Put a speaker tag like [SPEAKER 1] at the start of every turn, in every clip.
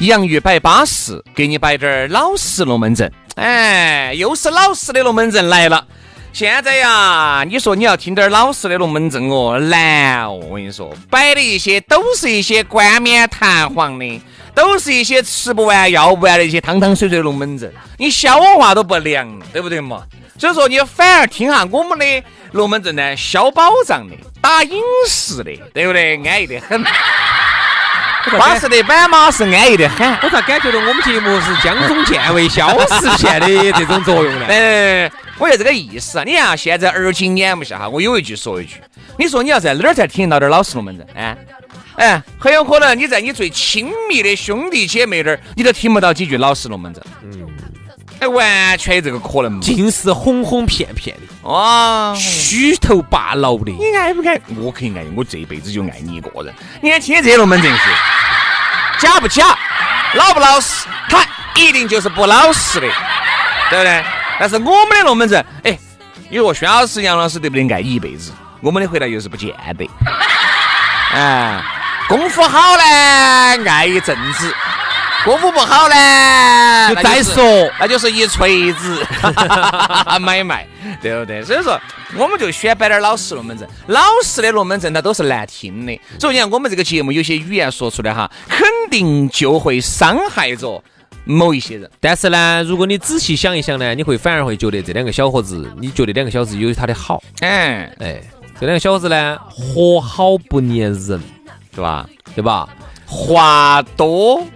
[SPEAKER 1] 洋芋摆巴适，给你摆点儿老实龙门阵。哎，又是老实的龙门阵来了。现在呀，你说你要听点儿老实的龙门阵哦，难哦。我跟你说，摆的一些都是一些冠冕堂皇的，都是一些吃不完要不完的一些汤汤水水的龙门阵，你消化都不良，对不对嘛？所以说，你反而听下我们的龙门阵呢，消饱胀的，打饮食的，对不对？安逸得很。巴适的板马是安逸的很，
[SPEAKER 2] 我咋感觉到我们节目是江中健胃消食片的这种作用呢？
[SPEAKER 1] 哎，我就这个意思啊！你看现在耳今眼目下哈，我有一句说一句，你说你要在哪儿才听到点老实龙门阵？哎哎，很有可能你在你最亲密的兄弟姐妹那儿，你都听不到几句老实龙门阵。嗯。哎，完全有这个可能，
[SPEAKER 2] 尽是哄哄骗骗的，
[SPEAKER 1] 哇，
[SPEAKER 2] 虚头巴脑的。
[SPEAKER 1] 你爱不爱？我可以爱，我这辈子就爱你一个人。你看听这些龙门阵是假不假，老不老实，他一定就是不老实的，对不对？但是我们的龙门阵，哎，你说轩老师、杨老师对不对？爱你一辈子，我们的回答又是不见得。哎，功夫好呢，爱一阵子。功夫不好呢，
[SPEAKER 2] 就再说，
[SPEAKER 1] 那就是一锤子 买卖，对不对？所以说，我们就选摆点老实龙门阵，老实的龙门阵它都是难听的。所以你看，我们这个节目有些语言说出来哈，肯定就会伤害着某一些人。
[SPEAKER 2] 但是呢，如果你仔细想一想呢，你会反而会觉得这两个小伙子，你觉得两个小伙子有他的好。
[SPEAKER 1] 哎
[SPEAKER 2] 哎，这两个小伙子呢，活好不粘人，
[SPEAKER 1] 对吧？
[SPEAKER 2] 对吧？
[SPEAKER 1] 话多。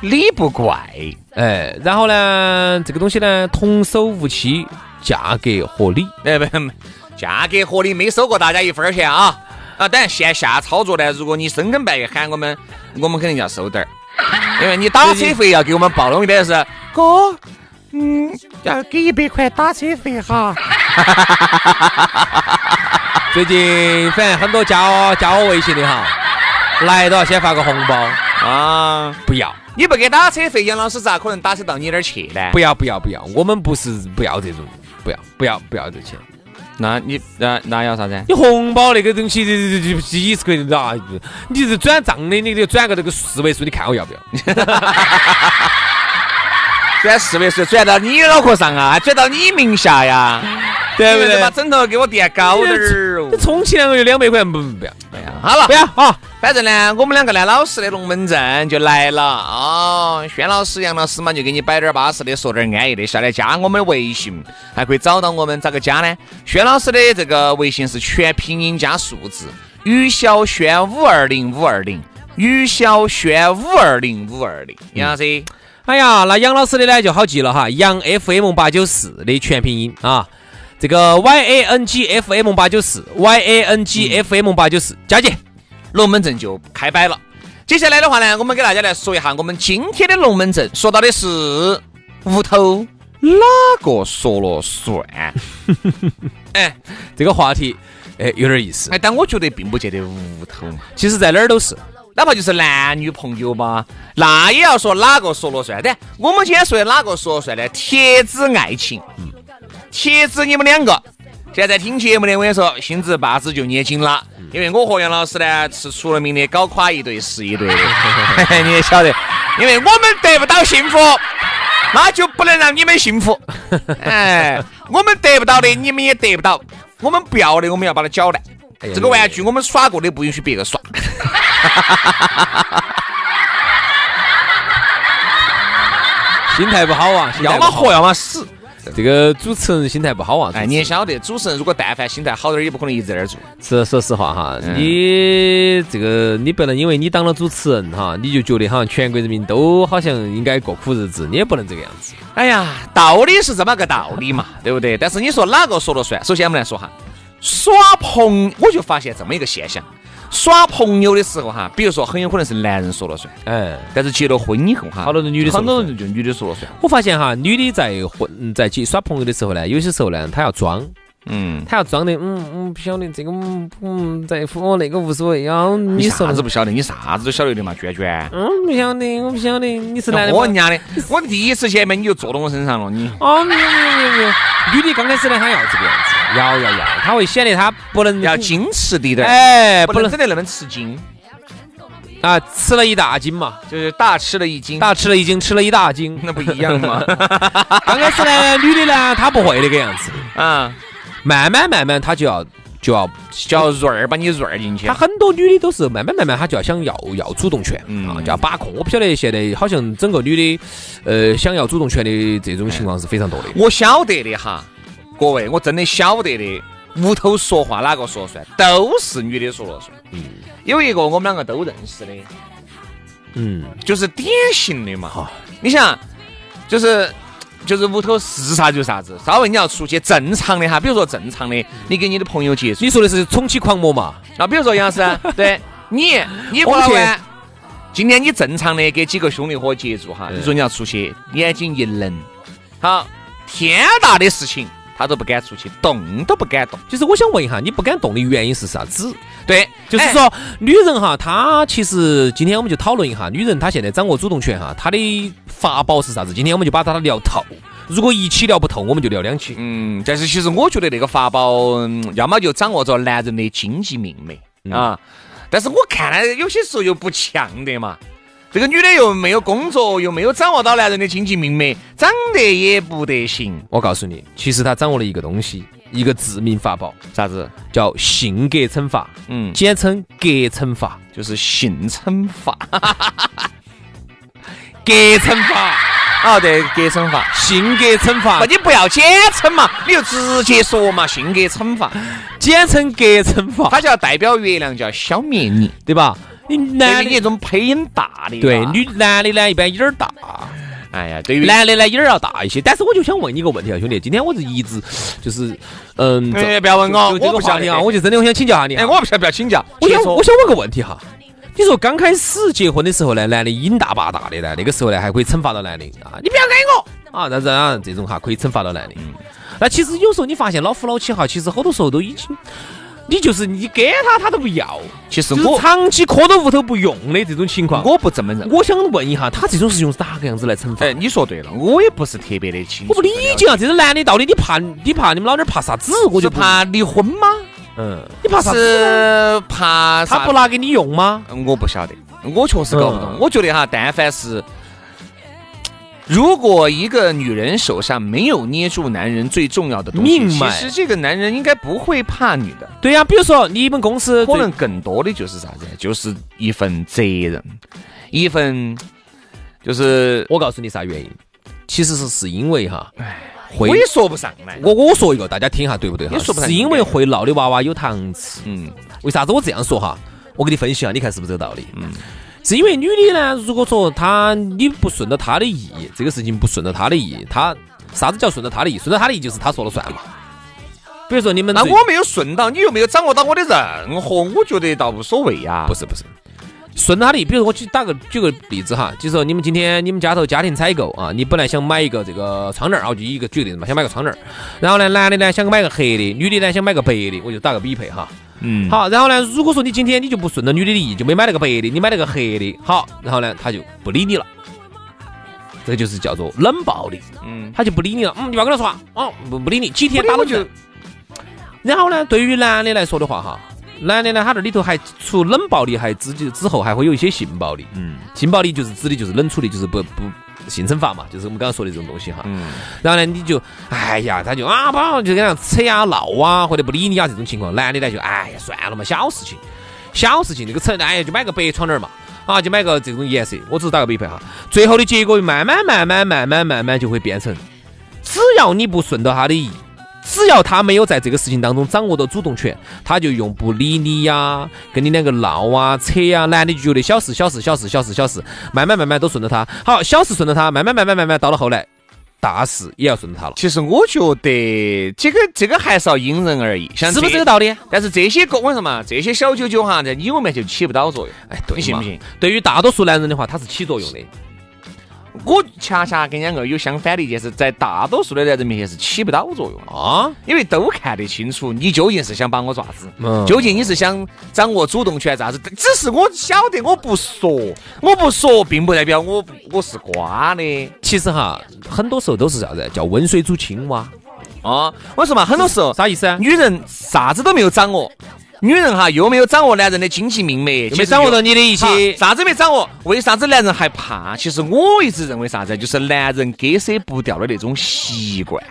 [SPEAKER 1] 理不怪，
[SPEAKER 2] 哎，然后呢，这个东西呢，童叟无欺，价格合理，
[SPEAKER 1] 哎不，价格合理，没收过大家一分钱啊啊！当然线下操作呢，如果你深更半夜喊我们，我们肯定要收点儿，因为你打车费要给我们报弄的是哥，嗯，要给一百块打车费哈。
[SPEAKER 2] 最近反正很多加我加我微信的哈，来都要先发个红包
[SPEAKER 1] 啊，
[SPEAKER 2] 不要。
[SPEAKER 1] 你不给打车费，杨老师咋可能打车到你那儿去呢？
[SPEAKER 2] 不要不要不要，我们不是不要这种，不要不要不要这钱。
[SPEAKER 1] 那你那那要啥子？
[SPEAKER 2] 你红包那个东西，这这这几十块钱啊？你是转账的，你就转个这个四位数，你看我要不要？
[SPEAKER 1] 转四位数，转到你脑壳上啊？转到你名下呀？对不对？把枕头给我垫高点儿
[SPEAKER 2] 哦。充其两个月两百块，不不要。
[SPEAKER 1] 不要，好了，
[SPEAKER 2] 不要啊。
[SPEAKER 1] 反正呢，我们两个呢，老实的龙门阵就来了啊！轩老师、杨老师嘛，就给你摆点巴适的，说点安逸的，下来加我们的微信，还可以找到我们。咋个加呢？轩老师的这个微信是全拼音加数字，于小轩五二零五二零，于小轩五二零五二零。杨老师，
[SPEAKER 2] 哎呀，那杨老师的呢就好记了哈，杨 FM 八九四的全拼音啊，这个 Y A N G F M 八九四，Y A N G F M 八九四，加姐。
[SPEAKER 1] 龙门阵就开摆了。接下来的话呢，我们给大家来说一下我们今天的龙门阵，说到的是屋头哪个说了算？
[SPEAKER 2] 哎，这个话题哎有点意思。
[SPEAKER 1] 哎，但我觉得并不见得屋头，
[SPEAKER 2] 其实在哪儿都是，
[SPEAKER 1] 哪怕就是男女朋友嘛，那也要说哪个说了算。但我们今天说的哪个说了算呢？铁子爱情，嗯，铁子你们两个。现在听节目的，我跟你说，心子八字就捏紧了，因为我和杨老师呢是出了名的搞垮一对是一对的，你也晓得，因为我们得不到幸福，那就不能让你们幸福。哎，我们得不到的，你们也得不到，我们不要的，我们要把它搅烂。这个玩具我们耍过的，不允许别个耍。
[SPEAKER 2] 心态不好啊，
[SPEAKER 1] 要么活，要么死。
[SPEAKER 2] 这个主持人心态不好啊。
[SPEAKER 1] 哎，你也晓得，主持人如果但凡心态好点儿，也不可能一直在那儿做。
[SPEAKER 2] 是说实话哈，
[SPEAKER 1] 嗯
[SPEAKER 2] 你这个你不能因为你当了主持人哈，你就觉得好像全国人民都好像应该过苦日子，你也不能这个样子。
[SPEAKER 1] 哎呀，道理是这么个道理嘛，对不对？但是你说哪个说了算？首先我们来说哈，耍朋，我就发现这么一个现象，耍朋友的时候哈，比如说很有可能是男人说了算，
[SPEAKER 2] 嗯，
[SPEAKER 1] 但是结了婚以后哈，
[SPEAKER 2] 好多人女的
[SPEAKER 1] 很多人就女的说了算。
[SPEAKER 2] 我发现哈，女的在混嗯在去耍朋友的时候呢，有些时候呢，她要装，
[SPEAKER 1] 嗯，
[SPEAKER 2] 她要装的，嗯嗯，不晓得这个，嗯嗯，在乎我那个无所谓啊。
[SPEAKER 1] 你啥子不晓得？你啥子都晓得的嘛，娟娟。
[SPEAKER 2] 嗯，不晓得，我不晓得，你是男的吗
[SPEAKER 1] 我人？家的，我第一次见面你就坐到我身上了，你
[SPEAKER 2] 哦，没有没有没有没有，女的刚开始呢，她要这个样子，要要要，他会显得他不能
[SPEAKER 1] 要矜持滴点，
[SPEAKER 2] 哎，不能
[SPEAKER 1] 整得那么吃惊，
[SPEAKER 2] 啊，吃了一大斤嘛，
[SPEAKER 1] 就是大吃了一惊，
[SPEAKER 2] 大吃了一斤，吃了一大斤。
[SPEAKER 1] 那不一样吗？
[SPEAKER 2] 刚开始呢，女的呢，她不会那个样子，
[SPEAKER 1] 啊，
[SPEAKER 2] 慢慢慢慢她就要就要
[SPEAKER 1] 叫润儿把你润儿进去
[SPEAKER 2] 她。很多女的都是慢慢慢慢，她就要想要要主动权，啊，就要把控。我不晓得现在好像整个女的，呃，想要主动权的这种情况是非常多的。
[SPEAKER 1] 我晓得的哈，各位，我真的晓得的。屋头说话哪个说了算？都是女的说了算。嗯，有一个我们两个都认识的，
[SPEAKER 2] 嗯，
[SPEAKER 1] 就是典型的嘛。你想，就是就是屋头是啥就啥子，稍微你要出去正常的哈，比如说正常的，你跟你的朋友接触，
[SPEAKER 2] 你说的是宠妻狂魔嘛？
[SPEAKER 1] 那，比如说杨老师，对你，你过来玩，今天你正常的给几个兄弟伙接触哈，你说你要出去，眼睛一冷，好，天大的事情他都不敢出去，动都不敢动。
[SPEAKER 2] 就是我想问一下，你不敢动的原因是啥子？
[SPEAKER 1] 对，哎，
[SPEAKER 2] 就是说，女人哈，她其实今天我们就讨论一下，女人她现在掌握主动权哈，她的法宝是啥子？今天我们就把它聊透。如果一期聊不透，我们就聊两期。
[SPEAKER 1] 嗯，但是其实我觉得那个法宝，嗯要么就掌握着男人的经济命脉啊，但是我看来，有些时候又不强的嘛。这个女的又没有工作，又没有掌握到男人的经济命脉，长得也不得行，
[SPEAKER 2] 我告诉你，其实她掌握了一个东西，一个致命法宝，
[SPEAKER 1] 啥子？
[SPEAKER 2] 叫性格惩罚，
[SPEAKER 1] 嗯，
[SPEAKER 2] 简称格惩罚。
[SPEAKER 1] 就是性惩罚。
[SPEAKER 2] 格惩罚，
[SPEAKER 1] 哦，对，格惩罚。
[SPEAKER 2] 性格惩罚
[SPEAKER 1] 那，你不要简称嘛，你就直接说嘛，性格惩罚。
[SPEAKER 2] 简称格惩罚，
[SPEAKER 1] 它叫代表月亮，叫消灭你。
[SPEAKER 2] 对吧？你男的
[SPEAKER 1] 于你这种配音大的，
[SPEAKER 2] 对女男的呢，一般音儿大，
[SPEAKER 1] 哎呀，对于
[SPEAKER 2] 男的呢音儿要大一些。但是我就想问你一个问题啊，兄弟，今天我是一直就是，嗯，
[SPEAKER 1] 哎不要问我
[SPEAKER 2] 这
[SPEAKER 1] 我不晓得
[SPEAKER 2] 个话题啊，我就真的我想请教下你啊。
[SPEAKER 1] 哎，我不晓得不要请教，
[SPEAKER 2] 我想我想问个问题哈，你说刚开始结婚的时候呢，男的瘾大把大的呢，那个时候呢还可以惩罚到男的啊，你不要爱我。啊，但是啊这种哈可以惩罚到男的。那其实有时候你发现老夫老妻哈，其实好多时候都已经，你就是你给他他都不要，
[SPEAKER 1] 其实我
[SPEAKER 2] 长期磕到屋头不用的这种情况。
[SPEAKER 1] 我不这么认。
[SPEAKER 2] 我想问一下，他这种是用哪个样子来惩罚？
[SPEAKER 1] 哎，你说对了，我也不是特别的清楚。
[SPEAKER 2] 我不理解啊，这种男的到底你怕你怕你们老娘怕啥子？我
[SPEAKER 1] 我
[SPEAKER 2] 就
[SPEAKER 1] 怕离婚吗？
[SPEAKER 2] 嗯，你怕啥子？
[SPEAKER 1] 是怕
[SPEAKER 2] 他不拿给你用吗？
[SPEAKER 1] 我不晓得，我确实搞不懂。
[SPEAKER 2] 嗯
[SPEAKER 1] 我觉得哈，但凡是如果一个女人手上没有捏住男人最重要的东西，
[SPEAKER 2] 命
[SPEAKER 1] 其实这个男人应该不会怕女的，
[SPEAKER 2] 对呀、比如说你们公司
[SPEAKER 1] 可能更多的就是啥子？就是一份责任，一份就是
[SPEAKER 2] 我告诉你啥原因，其实是是因为哈，会
[SPEAKER 1] 我也说不上来。
[SPEAKER 2] 我我说一个，大家听下对不对哈？
[SPEAKER 1] 也说不上
[SPEAKER 2] 是因为会闹的娃娃有糖吃。
[SPEAKER 1] 嗯
[SPEAKER 2] 为啥子我这样说哈？我给你分析下，你看是不是这个道理？嗯，是因为女的呢，如果说她你不顺着她的意，这个事情不顺着她的意，她啥子叫顺着她的意？顺着她的意就是她说了算嘛。比如说你们
[SPEAKER 1] 那我没有顺到，你又没有掌握到我的任何，我觉得倒无所谓呀。
[SPEAKER 2] 不是不是，顺着他的意，比如说我举打个举个例子哈，就是说你们今天你们家头家庭采购啊，你本来想买一个这个窗帘儿，啊，就一个举个例子嘛，想买个窗帘儿，然后呢，男的呢想买个黑的，女的呢想买个白的，我就打个比配哈。
[SPEAKER 1] 嗯，
[SPEAKER 2] 好，然后呢，如果说你今天你就不顺着女的的意，就没买那个白的，你买了个黑的，好，然后呢，他就不理你了。这个就是叫做冷暴力，
[SPEAKER 1] 嗯，
[SPEAKER 2] 他就不理你了，嗯，你不要跟他说话，哦，不不理你，几天打了就。然后呢，对于男的来说的话，哈，男的呢，他这里头还除冷暴力，还之之后还会有一些性暴力。
[SPEAKER 1] 嗯
[SPEAKER 2] 性暴力就是指的就是冷处理，就是不不性惩罚嘛，就是我们刚刚说的这种东西哈。
[SPEAKER 1] 嗯，
[SPEAKER 2] 然后呢，你就哎呀，他就啊，不就跟他扯啊闹啊，或者不理你啊这种情况，男的呢就哎呀算了嘛，小事情。小事情，这个扯哎呀就买个白窗帘嘛，啊就买个这种颜色，我只是打个比方哈。最后的结果慢慢慢慢慢慢慢慢就会变成，只要你不顺到他的意。只要他没有在这个事情当中掌握到主动权，他就用不理你呀，跟你两个闹啊、扯啊，男的就觉得小事、小事、小事、小事、小事，慢慢慢慢都顺着他。好，小事顺着他，慢慢慢慢慢慢到了后来，大事也要顺着他了。
[SPEAKER 1] 其实我觉得这个这个还是要因人而异，像
[SPEAKER 2] 是不是这个道理？
[SPEAKER 1] 但是这些个我跟你说嘛，这些小九九哈，在你我面前就起不到作用。
[SPEAKER 2] 哎，对
[SPEAKER 1] 你信不信？
[SPEAKER 2] 对于大多数男人的话，他是起作用的。
[SPEAKER 1] 我恰恰跟两个有相反的一件事，在大多数的男人面前是起不到作用啊，因为都看得清楚，你究竟是想把我爪子，嗯究竟你是想掌握主动权啥子？只是我晓得我不说，我不说，并不代表我我是瓜的。
[SPEAKER 2] 其实哈，很多时候都是啥子？叫温水煮青蛙
[SPEAKER 1] 啊！我说嘛，很多时候
[SPEAKER 2] 啥意思啊？
[SPEAKER 1] 女人啥子都没有掌握。女人哈又没有掌握男人的经济命脉，
[SPEAKER 2] 没掌握到你的一些
[SPEAKER 1] 啥子没掌握？为啥子男人还怕？其实我一直认为啥子，就是男人割舍不掉的那种习惯，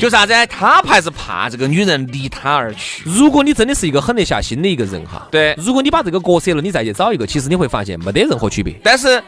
[SPEAKER 1] 就啥子？他还是怕这个女人离他而去。
[SPEAKER 2] 如果你真的是一个狠得下心的一个人哈，
[SPEAKER 1] 对，
[SPEAKER 2] 如果你把这个割舍了，你再去找一个，其实你会发现没得任何区别。
[SPEAKER 1] 但是。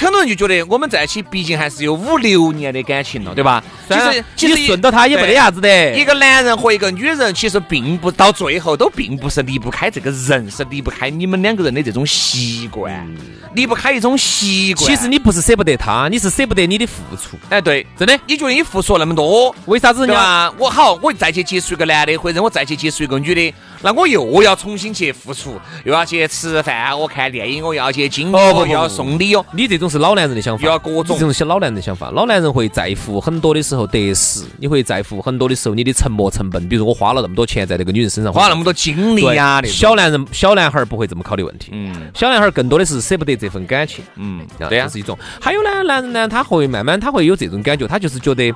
[SPEAKER 1] 很多人就觉得我们在一起，毕竟还是有五六年的感情了，对吧？
[SPEAKER 2] 其实其实顺到他也没得啥子的。
[SPEAKER 1] 一个男人和一个女人，其实并不到最后都并不是离不开这个人，是离不开你们两个人的这种习惯，离不开一种习惯。
[SPEAKER 2] 其实你不是舍不得他，你是舍不得你的付出。
[SPEAKER 1] 哎，对，
[SPEAKER 2] 真的，
[SPEAKER 1] 你觉得你付出了那么多，
[SPEAKER 2] 为啥子？
[SPEAKER 1] 人家？我好，我再去接触一个男的，或者我再去接触一个女的。那我又要重新去付出，又要去吃饭，我看电影，我要去经历，我要送礼哦。
[SPEAKER 2] 你这种是老男人的想法，
[SPEAKER 1] 又要各种
[SPEAKER 2] 这种是老男人的想法。老男人会在乎很多的时候得失，你会在乎很多的时候你的沉没成本。比如我花了那么多钱在那个女人身上，
[SPEAKER 1] 花那么多精力呀。
[SPEAKER 2] 小男人、小男孩不会这么考虑问题。嗯，小男孩更多的是舍不得这份感情。
[SPEAKER 1] 嗯，对呀，
[SPEAKER 2] 这是一种。还有呢，男人呢，他会慢慢他会有这种感觉，他就是觉得。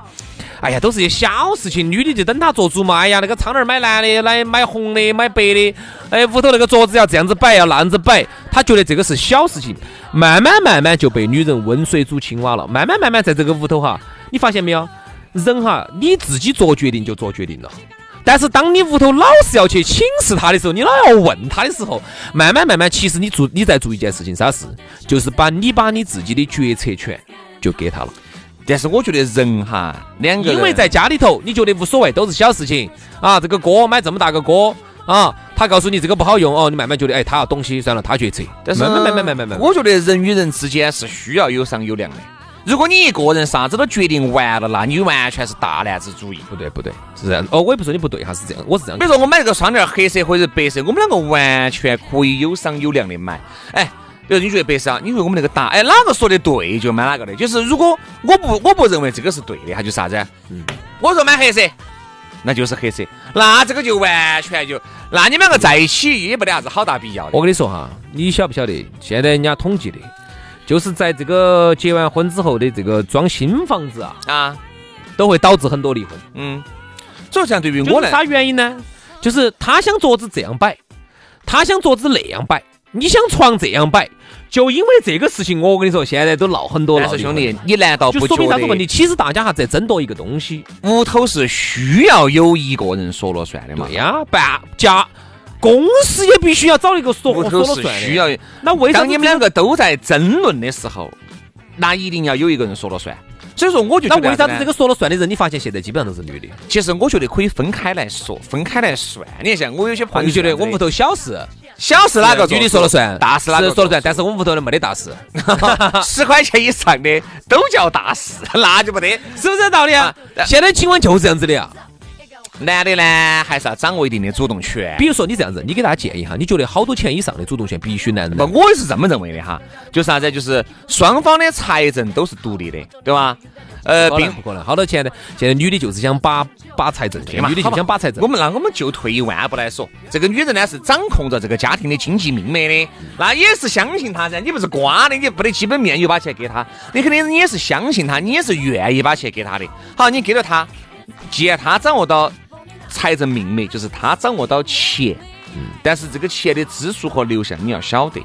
[SPEAKER 2] 哎呀，都是些小事情，女的就等他做主嘛。哎呀，那个窗帘买蓝的，来买红的，买白的。哎，屋头那个桌子要这样子摆，要那样子摆。他觉得这个是小事情，慢慢慢慢就被女人温水煮青蛙了。慢慢慢慢在这个屋头哈，你发现没有？人哈，你自己做决定就做决定了。但是当你屋头老是要去请示他的时候，你老要问他的时候，慢慢慢慢，其实你做你在做一件事情，啥事？就是把你把你自己的决策权就给他了。
[SPEAKER 1] 但是我觉得人哈，两个
[SPEAKER 2] 因为在家里头，你觉得无所谓，都是小事情啊。这个锅买这么大个锅啊，他告诉你这个不好用哦，你慢慢觉得哎，他要东西算了，他决策。
[SPEAKER 1] 但是
[SPEAKER 2] 慢慢慢慢慢慢慢，
[SPEAKER 1] 我觉得人与人之间是需要有商有量的。如果你一个人啥子都决定完了，那你完全是大男子主义。
[SPEAKER 2] 不对不对，是这样。哦，我也不说你不对哈，是这样，我是这样。
[SPEAKER 1] 比如说我买这个窗帘，黑色或者白色，我们两个完全可以有商有量的买。哎。比如你觉得白色啊？你觉得我们那个大？哎，哪个说的对就买哪个的。就是如果我不我不认为这个是对的，它就啥子？嗯，我说买黑色，那就是黑色。那这个就完全就，那你们两个在一起也没得啥子好大必要的。
[SPEAKER 2] 我跟你说哈，你晓不晓得？现在人家统计的，就是在这个结完婚之后的这个装新房子啊啊，都会导致很多离婚。
[SPEAKER 1] 嗯，所以像对于我来，
[SPEAKER 2] 啥原因呢？就是他想桌子这样摆，他想桌子那样摆。你想床这样摆，就因为这个事情，我跟你说，现在都闹很多了。
[SPEAKER 1] 兄弟，你难道不
[SPEAKER 2] 说明啥子问题？其实大家还在争夺一个东西。
[SPEAKER 1] 屋头是需要有一个人说了算的嘛？
[SPEAKER 2] 对呀，办家公司也必须要找一个说说了算的。
[SPEAKER 1] 需要。
[SPEAKER 2] 那为啥
[SPEAKER 1] 当你们两个都在争论的时候，那一定要有一个人说了算。所以说，我就
[SPEAKER 2] 那为啥子这个说了算的人，你发现现在基本上都是女的？
[SPEAKER 1] 其实我觉得可以分开来说，分开来算。你看，像我有些朋友
[SPEAKER 2] 觉得我屋头小事。
[SPEAKER 1] 小事哪个
[SPEAKER 2] 女的说了算，
[SPEAKER 1] 大事哪个
[SPEAKER 2] 说了算？但是我们屋头的没得大事，
[SPEAKER 1] 十块钱以上的都叫大事，那就不得，
[SPEAKER 2] 是不是道理啊？现在情况就是这样子的啊。
[SPEAKER 1] 男的呢，还是要掌握一定的主动权。
[SPEAKER 2] 比如说你这样子，你给大家建议哈，你觉得好多钱以上的主动权必须男人？
[SPEAKER 1] 不，我也是这么认为的哈。就啥子？就是双方的财政都是独立的，对吧？
[SPEAKER 2] 呃，并不可能，好多钱呢？现在女的就是想把把财政，女的就想把财政。
[SPEAKER 1] 我们那我们就退一万步来说，这个女人呢是掌控着这个家庭的经济命脉的，那也是相信她噻。你不是瓜的，你不得基本面又把钱给她，你肯定你也是相信她，你也是愿意把钱给她的。好，你给了她，既然她掌握到财政命脉，就是他掌握到钱，但是这个钱的支出和流向你要晓得。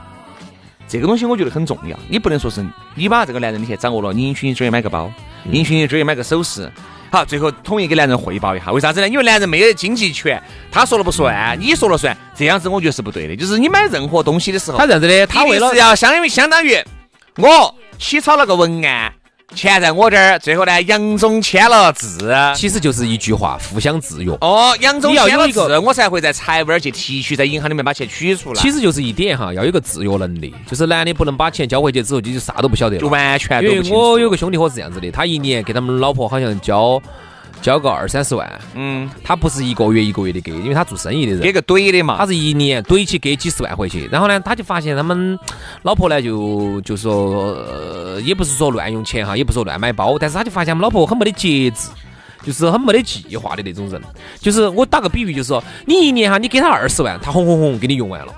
[SPEAKER 1] 这个东西我觉得很重要，你不能说是你把这个男人的钱掌握了，你允许你追买个包，允许你追买个首饰，好，最后统一给男人汇报一下，为啥子呢？因为男人没有经济权，他说了不算，你说了算，这样子我觉得是不对的。就是你买任何东西的时候，
[SPEAKER 2] 他这样子的，他为了
[SPEAKER 1] 是要相当于相当于我起草了个文案。钱在我这儿，最后呢，杨总签了字，
[SPEAKER 2] 其实就是一句话，互相制约。
[SPEAKER 1] 哦，杨总签了字，我才会在财务那儿去提取，在银行里面把钱取出来。
[SPEAKER 2] 其实就是一点哈，要有个制约能力，就是男的不能把钱交回去之后你就啥都不晓得了，就
[SPEAKER 1] 完全。
[SPEAKER 2] 因为我有个兄弟伙是这样子的，他一年给他们老婆好像交。交个二三十万，嗯，他不是一个月一个月的给，因为他做生意的人，
[SPEAKER 1] 给个怼的嘛，
[SPEAKER 2] 他是一年怼起给几十万回去，然后呢，他就发现他们老婆呢就就说，呃，也不是说乱用钱哈，也不是说乱买包，但是他就发现他们老婆很没得节制，就是很没得计划的那种人，就是我打个比喻，就是说你一年哈，你给他二十万，他轰轰轰给你用完了。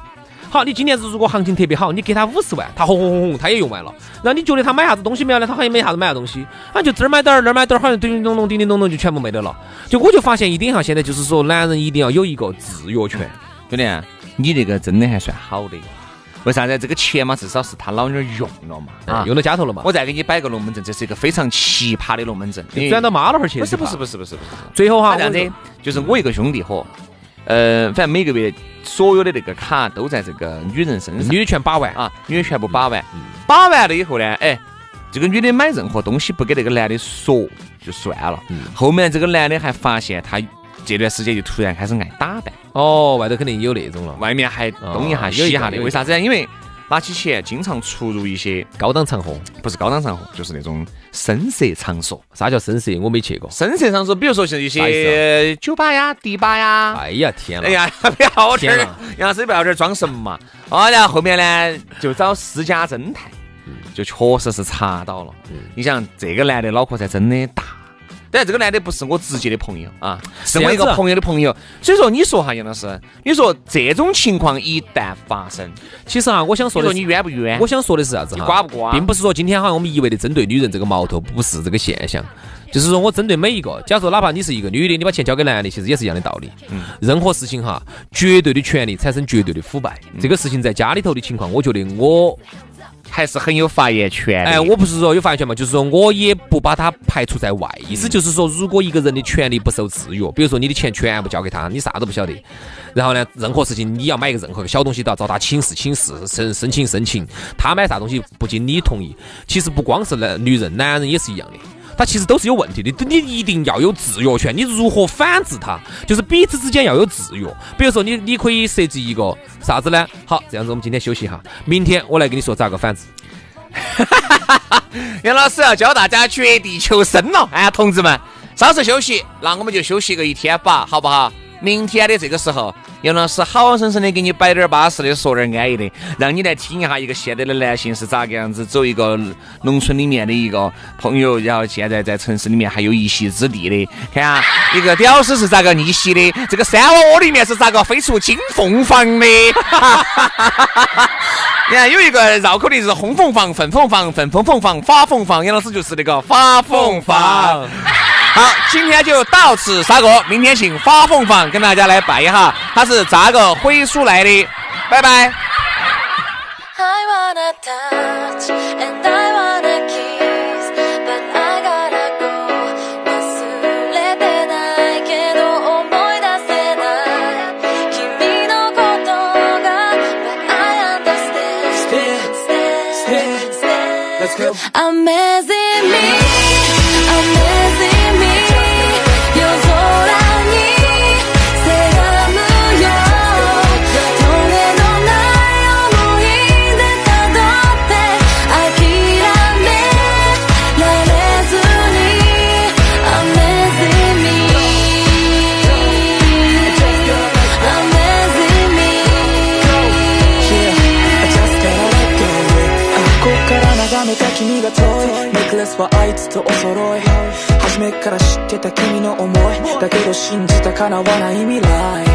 [SPEAKER 2] 好，你今年子如果行情特别好，你给他五十万，他轰轰轰轰，他也用完了。然后你觉得他买啥子东西没有呢？他好像没啥子买啥东西，好像就这儿买点儿，那儿买点儿，好像叮叮咚咚、叮叮咚咚就全部没得了。就我就发现一点哈，现在就是说，男人一定要有一个制约权。
[SPEAKER 1] 兄弟，你这个真的还算好的。为啥子？这个钱嘛，至少是他老娘用了嘛，
[SPEAKER 2] 啊，用到家头了嘛。
[SPEAKER 1] 我再给你摆个龙门阵，这是一个非常奇葩的龙门阵。
[SPEAKER 2] 转到妈老汉儿去？
[SPEAKER 1] 不是不是不是不是不是。
[SPEAKER 2] 最后哈，
[SPEAKER 1] 这样子，就是我一个兄弟伙。呃，反正每个月所有的那个卡都在这个女人身上，
[SPEAKER 2] 女的全把完
[SPEAKER 1] 啊，女的全部把完，把完了以后呢，哎，这个女的买任何东西不给那个男的说就算了，后面这个男的还发现他这段时间就突然开始爱打扮，
[SPEAKER 2] 哦，外头肯定有那种了，
[SPEAKER 1] 外面还东一下西一下的，为啥子？因为。拿起钱，经常出入一些
[SPEAKER 2] 高档场合，
[SPEAKER 1] 不是高档场合，就是那种深色场所。
[SPEAKER 2] 啥叫深色？我没去过。
[SPEAKER 1] 深色场所，比如说像一些酒吧呀、迪吧呀。
[SPEAKER 2] 哎呀天
[SPEAKER 1] 哎呀，不要这儿，杨老师不要这儿装神嘛。啊，然后后面呢，就找私家侦探，就确实是查到了。你想，这个男的脑壳才真的大。但这个男的不是我直接的朋友啊，是我一个朋友的朋友。所以说，你说哈，杨老师，你说这种情况一旦发生，
[SPEAKER 2] 其实啊，我想说的，
[SPEAKER 1] 你冤不冤？
[SPEAKER 2] 我想说的是啥子？
[SPEAKER 1] 你瓜不瓜？
[SPEAKER 2] 并不是说今天好像我们一味的针对女人这个矛头，不是这个现象。就是说我针对每一个，假如说哪怕你是一个女的，你把钱交给男的，其实也是一样的道理。嗯。任何事情哈，绝对的权利产生绝对的腐败。这个事情在家里头的情况，我觉得我。
[SPEAKER 1] 还是很有发言权。
[SPEAKER 2] 哎，我不是说有发言权嘛，就是说我也不把它排除在外。意思就是说，如果一个人的权利不受制约，比如说你的钱全部交给他，你啥都不晓得。然后呢，任何事情你要买一个任何个小东西，都要找他请示、请示、申申请、申请。他买啥东西不经你同意，其实不光是男女人，男人也是一样的。他其实都是有问题的，你一定要有制约权。你如何反制他？就是彼此之间要有制约。比如说，你你可以设置一个啥子呢？好，这样子我们今天休息一下，明天我来跟你说咋个反制。
[SPEAKER 1] 杨老师要教大家绝地求生了，哎，同志们，稍事休息，那我们就休息个一天吧，好不好？明天的这个时候，杨老师好生生的给你摆点巴适的，说点安逸的，让你来听一下一个现在的男性是咋个样子，走一个农村里面的一个朋友，然后现在在城市里面还有一席之地的，看啊，一个屌丝是咋个逆袭的，这个山窝窝里面是咋个飞出金凤凰的。你看有一个绕口令是红凤凰、粉凤凰、粉凤凤凰、发凤凰，杨老师就是那个发凤凰。好，今天就到此杀过，明天请花凤凰跟大家来拜一下，他是咋个回出来的？拜拜。君が遠い。ネックレスはあいつとお揃い。初めから知ってた君の思い。だけど信じた叶わない未来。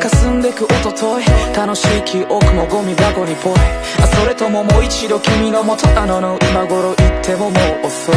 [SPEAKER 1] 霞んでくおととい楽しい記憶もゴミ箱にぽいそれとももう一度君の元あの？の今頃言ってももう遅い。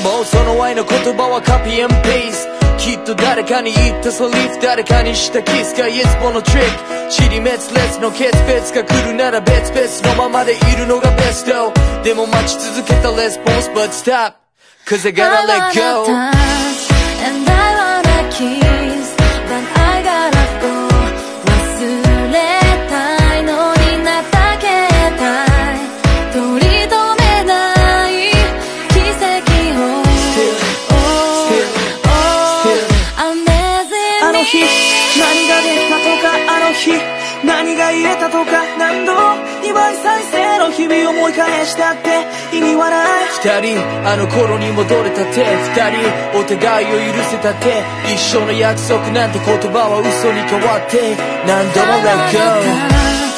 [SPEAKER 3] もその愛の言葉はカピーペース。きっと誰かに言ったソリフ誰かにしたキスかイエスボのトリック。チリメツレスの決別が来るなら別々のままでいるのがベスト。でも待ち続けたレスポンス But stop Cause I gotta let go
[SPEAKER 4] したって意味はない。
[SPEAKER 3] 二人あの頃に戻れたって。二人お互いを許せたって。一生の約束なんて言葉は嘘に変わって。何度も let go